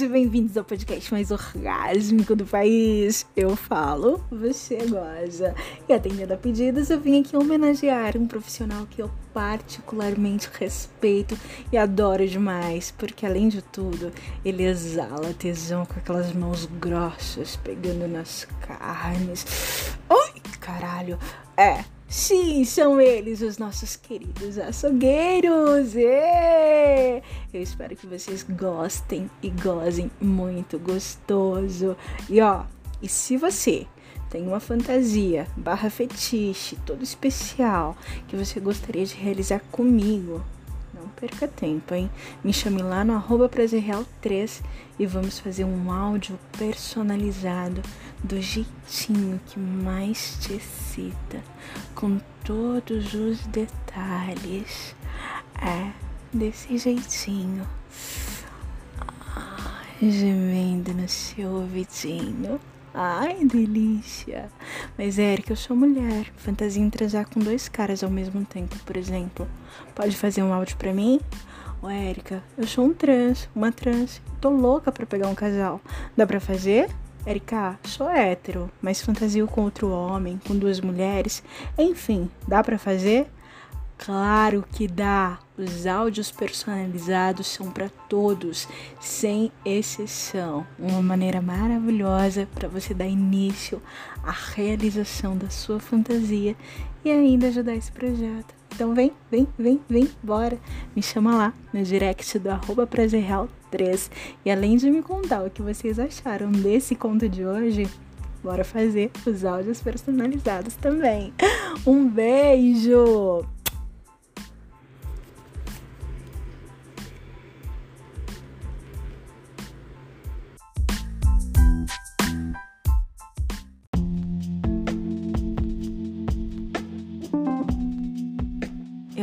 gente, bem-vindos ao podcast mais orgásmico do país. Eu falo, você goza. E atendendo a pedidos, eu vim aqui homenagear um profissional que eu particularmente respeito e adoro demais, porque além de tudo, ele exala tesão com aquelas mãos grossas pegando nas carnes. Ai, caralho. É, Sim, são eles os nossos queridos açougueiros! E Eu espero que vocês gostem e gozem muito gostoso. E ó, e se você tem uma fantasia barra fetiche todo especial que você gostaria de realizar comigo, não perca tempo, hein? Me chame lá no arroba prazerreal3 e vamos fazer um áudio personalizado do jeitinho que mais te excita, com todos os detalhes. É, desse jeitinho. Gemendo no seu ouvidinho. Ai, delícia! Mas, Érica, eu sou mulher. Fantasia em transar com dois caras ao mesmo tempo, por exemplo. Pode fazer um áudio pra mim? Ô, Érica, eu sou um trans, uma trans. Tô louca pra pegar um casal. Dá pra fazer? Érica, sou hétero, mas fantasio com outro homem, com duas mulheres. Enfim, dá pra fazer? Claro que dá. Os áudios personalizados são para todos, sem exceção. Uma maneira maravilhosa para você dar início à realização da sua fantasia e ainda ajudar esse projeto. Então vem, vem, vem, vem, bora. Me chama lá no direct do arroba prazerreal3. E além de me contar o que vocês acharam desse conto de hoje, bora fazer os áudios personalizados também. Um beijo!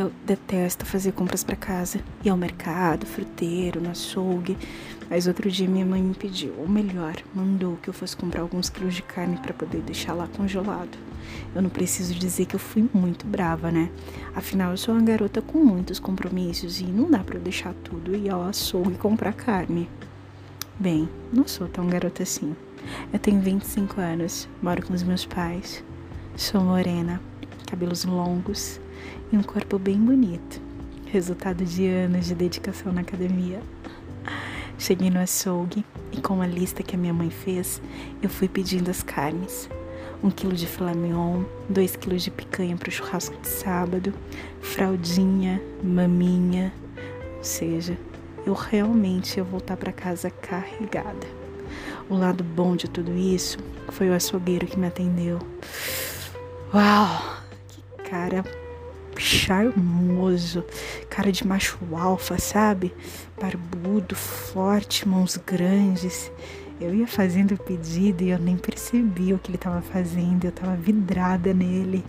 Eu detesto fazer compras para casa. Ir ao mercado, fruteiro, no açougue. Mas outro dia minha mãe me pediu, ou melhor, mandou que eu fosse comprar alguns quilos de carne para poder deixar lá congelado. Eu não preciso dizer que eu fui muito brava, né? Afinal, eu sou uma garota com muitos compromissos e não dá para eu deixar tudo e ir ao açougue comprar carne. Bem, não sou tão garota assim. Eu tenho 25 anos, moro com os meus pais. Sou morena, cabelos longos, e um corpo bem bonito, resultado de anos de dedicação na academia. Cheguei no açougue e com a lista que a minha mãe fez, eu fui pedindo as carnes. Um quilo de filé mignon, dois quilos de picanha para o churrasco de sábado, fraldinha, maminha, ou seja, eu realmente ia voltar para casa carregada. O lado bom de tudo isso foi o açougueiro que me atendeu. Uau, que cara charmoso, cara de macho alfa, sabe? Barbudo, forte, mãos grandes. Eu ia fazendo o pedido e eu nem percebi o que ele estava fazendo. Eu estava vidrada nele.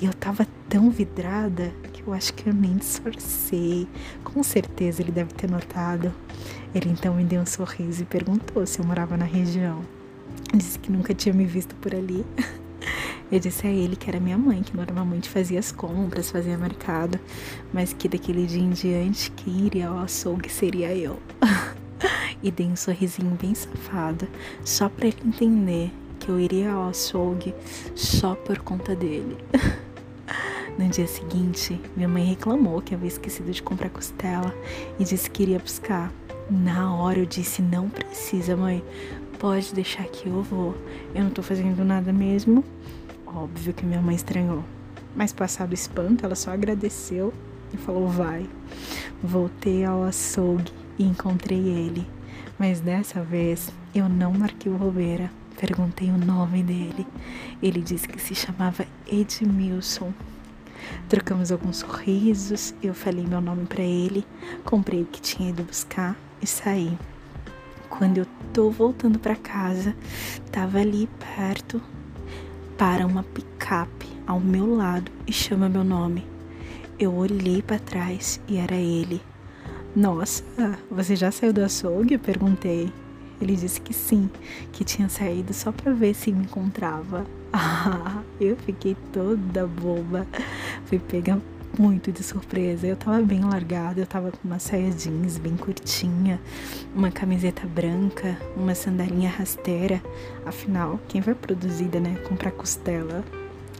E eu estava tão vidrada que eu acho que eu nem disfarcei. Com certeza ele deve ter notado. Ele então me deu um sorriso e perguntou se eu morava na região. Disse que nunca tinha me visto por ali. Eu disse a ele que era minha mãe, que normalmente fazia as compras, fazia mercado, mas que daquele dia em diante quem iria ao açougue seria eu. e dei um sorrisinho bem safado, só para ele entender que eu iria ao açougue só por conta dele. No dia seguinte, minha mãe reclamou que havia esquecido de comprar costela e disse que iria buscar. Na hora eu disse: Não precisa, mãe, pode deixar que eu vou. Eu não tô fazendo nada mesmo. Óbvio que minha mãe estranhou. Mas passado o espanto, ela só agradeceu e falou: vai. Voltei ao açougue e encontrei ele. Mas dessa vez eu não marquei o bobeira. Perguntei o nome dele. Ele disse que se chamava Edmilson. Trocamos alguns sorrisos, eu falei meu nome para ele, comprei o que tinha ido buscar e saí. quando eu tô voltando para casa, tava ali perto para uma picape ao meu lado e chama meu nome. Eu olhei para trás e era ele. Nossa, você já saiu do açougue? Perguntei. Ele disse que sim, que tinha saído só para ver se me encontrava. Ah, eu fiquei toda boba. Fui pegar muito de surpresa. Eu tava bem largada, eu tava com uma saia jeans bem curtinha, uma camiseta branca, uma sandalinha rasteira. Afinal, quem vai produzida, né? Comprar costela.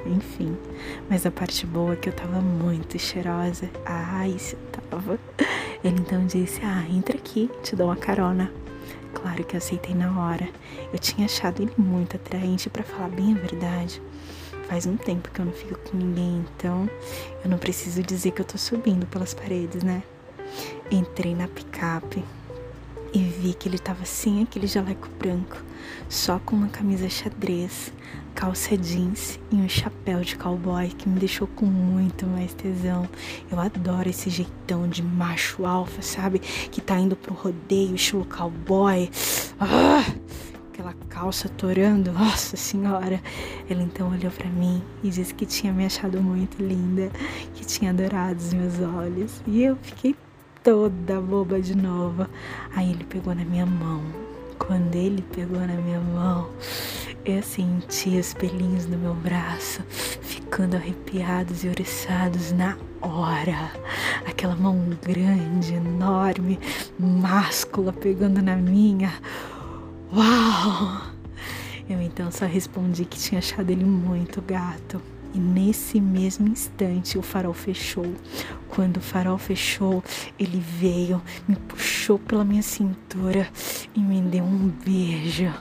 Enfim, mas a parte boa é que eu tava muito cheirosa. Ah, isso eu tava. Ele então disse: Ah, entra aqui, te dou uma carona. Claro que eu aceitei na hora. Eu tinha achado ele muito atraente, para falar bem a verdade faz um tempo que eu não fico com ninguém, então eu não preciso dizer que eu tô subindo pelas paredes, né? Entrei na picape e vi que ele tava sem aquele jaleco branco, só com uma camisa xadrez, calça jeans e um chapéu de cowboy que me deixou com muito mais tesão. Eu adoro esse jeitão de macho alfa, sabe? Que tá indo pro rodeio estilo cowboy. Ah! Calça torando, nossa senhora. Ele então olhou para mim e disse que tinha me achado muito linda, que tinha adorado os meus olhos. E eu fiquei toda boba de novo. Aí ele pegou na minha mão. Quando ele pegou na minha mão, eu senti os pelinhos no meu braço ficando arrepiados e oriçados na hora. Aquela mão grande, enorme, máscula pegando na minha. Uau! Eu então só respondi que tinha achado ele muito gato. E nesse mesmo instante o farol fechou. Quando o farol fechou, ele veio, me puxou pela minha cintura e me deu um beijo.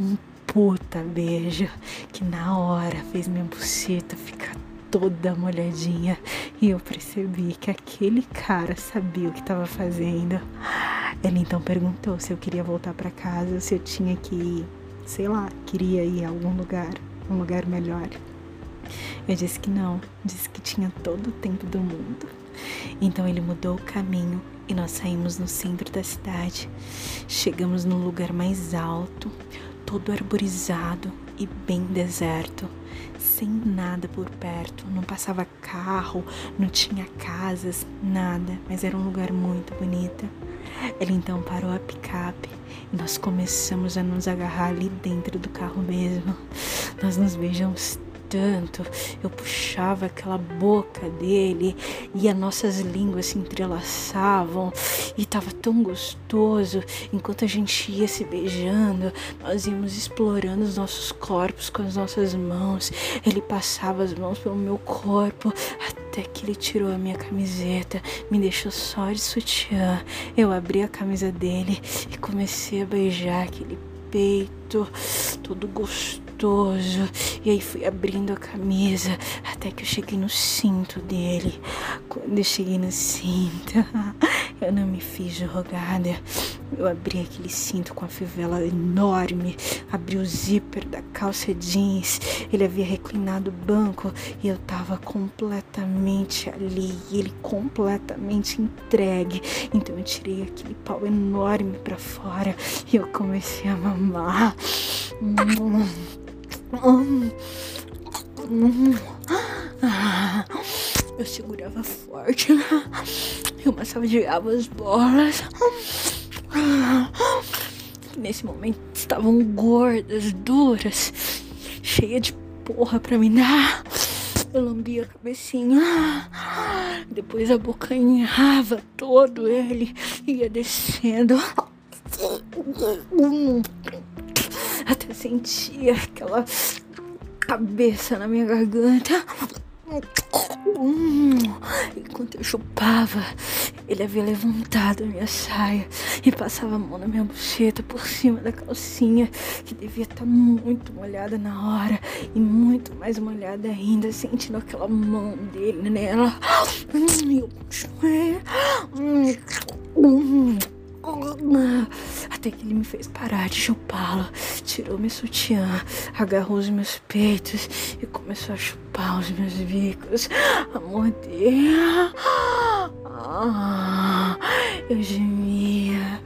Um puta beijo que na hora fez minha buceta ficar toda molhadinha e eu percebi que aquele cara sabia o que estava fazendo. Ele então perguntou se eu queria voltar para casa, se eu tinha que ir, sei lá, queria ir a algum lugar, um lugar melhor. Eu disse que não, disse que tinha todo o tempo do mundo. Então ele mudou o caminho e nós saímos no centro da cidade. Chegamos num lugar mais alto, todo arborizado e bem deserto, sem nada por perto. Não passava carro, não tinha casas, nada, mas era um lugar muito bonito. Ele então parou a picape nós começamos a nos agarrar ali dentro do carro mesmo. Nós nos beijamos tanto, eu puxava aquela boca dele e as nossas línguas se entrelaçavam e tava tão gostoso. Enquanto a gente ia se beijando, nós íamos explorando os nossos corpos com as nossas mãos. Ele passava as mãos pelo meu corpo até que ele tirou a minha camiseta, me deixou só de sutiã. Eu abri a camisa dele e comecei a beijar aquele peito, todo gostoso gostoso. E aí fui abrindo a camisa até que eu cheguei no cinto dele. Quando eu cheguei no cinto, eu não me fiz de rogada. Eu abri aquele cinto com a fivela enorme, abri o zíper da calça jeans. Ele havia reclinado o banco e eu tava completamente ali, ele completamente entregue. Então eu tirei aquele pau enorme para fora e eu comecei a mamar. Eu segurava forte. Eu massageava as bolas. Nesse momento estavam gordas, duras, cheia de porra pra me dar. Eu lambia a cabecinha. Depois a boca enrava todo ele. Ia descendo até sentia aquela cabeça na minha garganta. Enquanto eu chupava, ele havia levantado a minha saia e passava a mão na minha buceta por cima da calcinha, que devia estar muito molhada na hora e muito mais molhada ainda, sentindo aquela mão dele nela. E eu continuei. Até que ele me fez parar de chupá-lo, tirou meu sutiã, agarrou os meus peitos e começou a chupar os meus bicos, a morder. Eu gemia.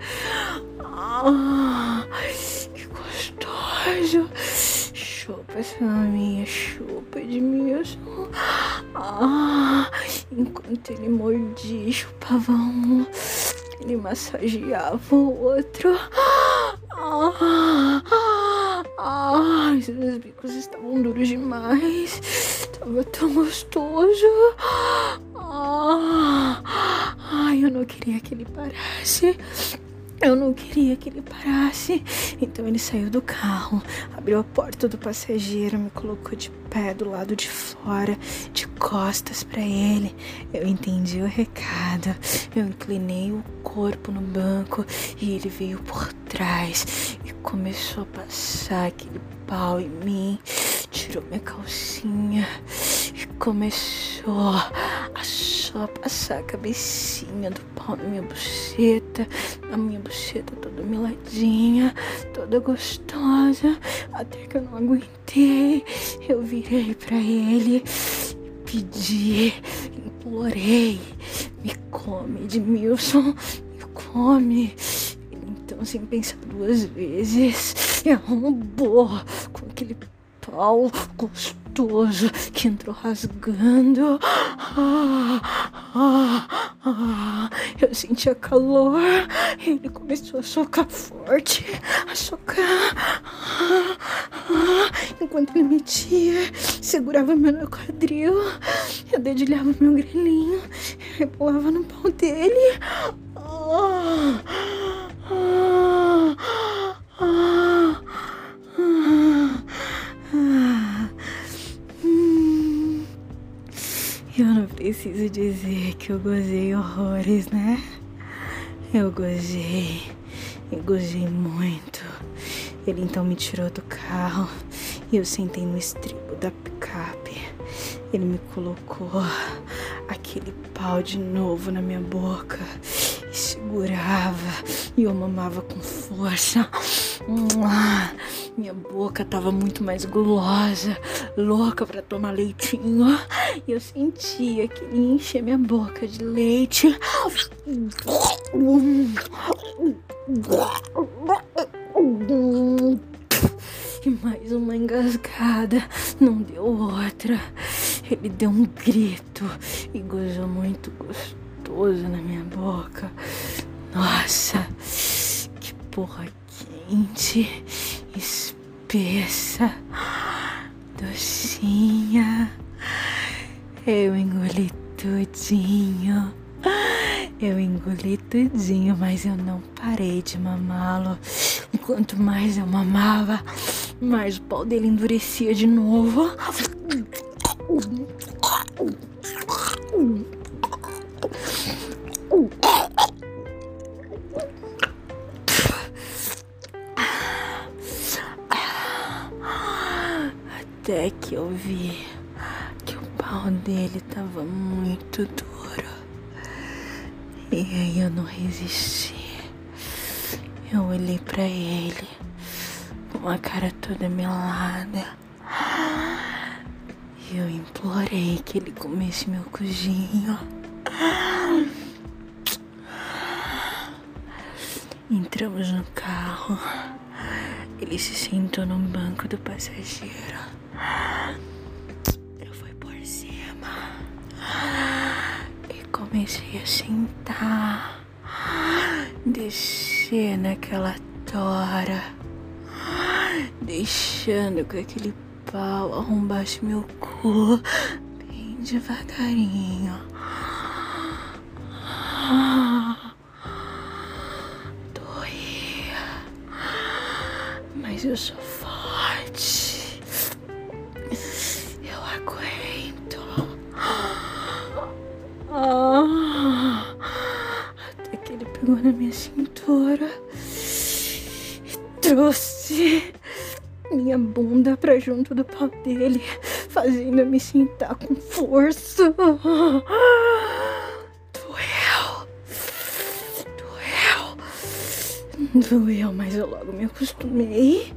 Ah. gostoso. Chupa essa minha chupa, Edmilson. Ah, enquanto ele mordia chupava um, ele massageava o outro. Ah, ah, ah, seus bicos estavam duros demais. Tava tão gostoso. Ah, ai, eu não queria que ele parasse. Eu não queria que ele parasse. Então ele saiu do carro, abriu a porta do passageiro, me colocou de pé do lado de fora, de costas para ele. Eu entendi o recado. Eu inclinei o corpo no banco e ele veio por trás e começou a passar aquele pau em mim. Tirou minha calcinha e começou a só passar a cabecinha do pau na minha buceta, a minha buceta toda miladinha, toda gostosa, até que eu não aguentei. Eu virei para ele pedi, implorei, me come, Edmilson, me come. Então, sem pensar duas vezes, arrombou com aquele pau gostoso que entrou rasgando. Ah, ah, ah. Eu sentia calor. Ele começou a socar forte, a socar. Enquanto ele metia, segurava meu quadril. Eu dedilhava meu grelhinho, rebolava no pau dele. Preciso dizer que eu gozei horrores, né? Eu gozei, eu gozei muito. Ele então me tirou do carro e eu sentei no estribo da picape. Ele me colocou aquele pau de novo na minha boca e segurava e eu mamava com força. Minha boca tava muito mais gulosa, louca para tomar leitinho. E eu sentia que ele enchia minha boca de leite. E mais uma engasgada, não deu outra. Ele deu um grito e gozou muito gostoso na minha boca. Nossa, que porra quente, espessa, docinha. Eu engoli tudinho. Eu engoli tudinho, mas eu não parei de mamá-lo. Quanto mais eu mamava, mais o pau dele endurecia de novo. Até que eu vi que o pau dele tava muito duro. E aí eu não resisti. Eu olhei para ele com a cara toda melada. E eu implorei que ele comesse meu cozinho. Entramos no carro. Ele se sentou no banco do passageiro. Eu fui por cima e comecei a sentar, descer naquela tora, deixando que aquele pau arrombasse meu cu bem devagarinho. Doía, mas eu sou forte. Minha bunda pra junto do pau dele, fazendo me sentar com força. Doeu. Doeu. Doeu, mas eu logo me acostumei.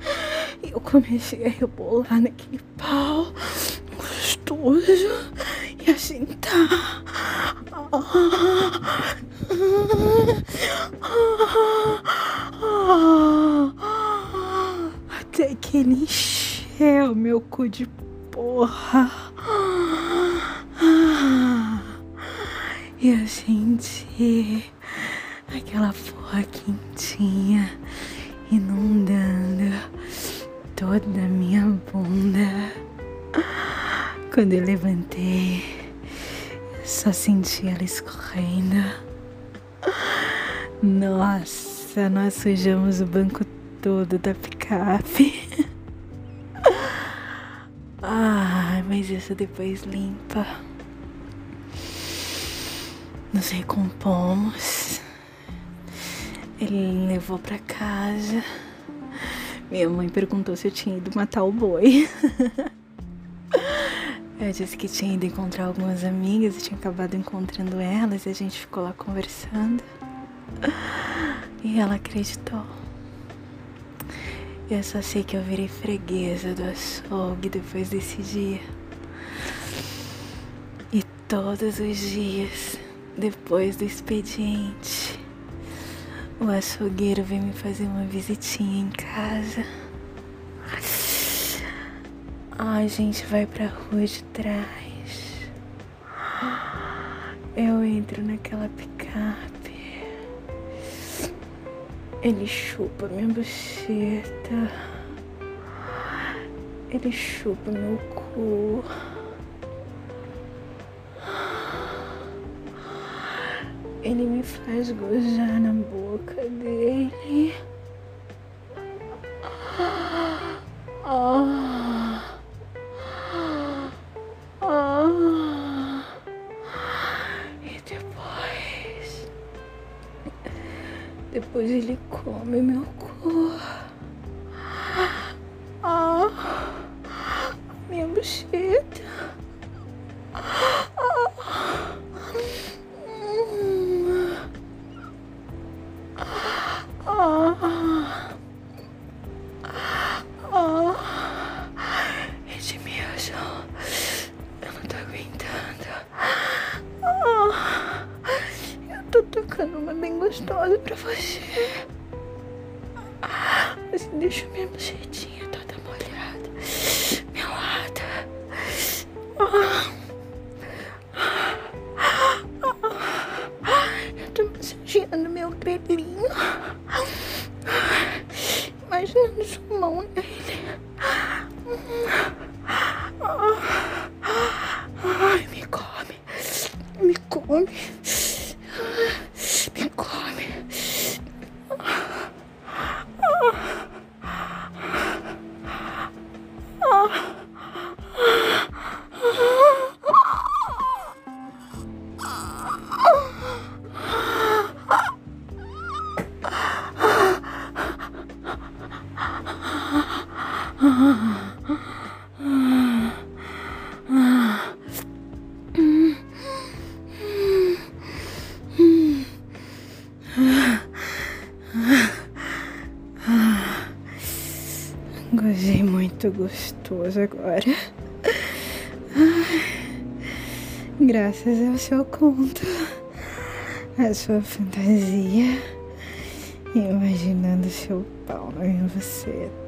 E eu comecei a rebolar naquele pau gostoso e a sentar. Até que que ele encheu meu cu de porra. Eu senti aquela porra quentinha inundando toda a minha bunda. Quando eu levantei, só senti ela escorrendo. Nossa, nós sujamos o banco todo da picape. Ai, mas isso depois limpa. Nos recompomos. Ele levou para casa. Minha mãe perguntou se eu tinha ido matar o boi. Eu disse que tinha ido encontrar algumas amigas e tinha acabado encontrando elas e a gente ficou lá conversando. E ela acreditou. Eu só sei que eu virei freguesa do açougue depois desse dia. E todos os dias, depois do expediente, o açougueiro vem me fazer uma visitinha em casa. A gente vai pra rua de trás. Eu entro naquela picape. Ele chupa minha buceta. Ele chupa meu cu. Ele me faz gozar na boca dele. Ah. Ele come meu Imaginando sua mão nele. Ai, me come. Me come. Gozei muito gostoso agora. Graças ao seu conto, a sua fantasia, imaginando seu pau. Beijo gostoso.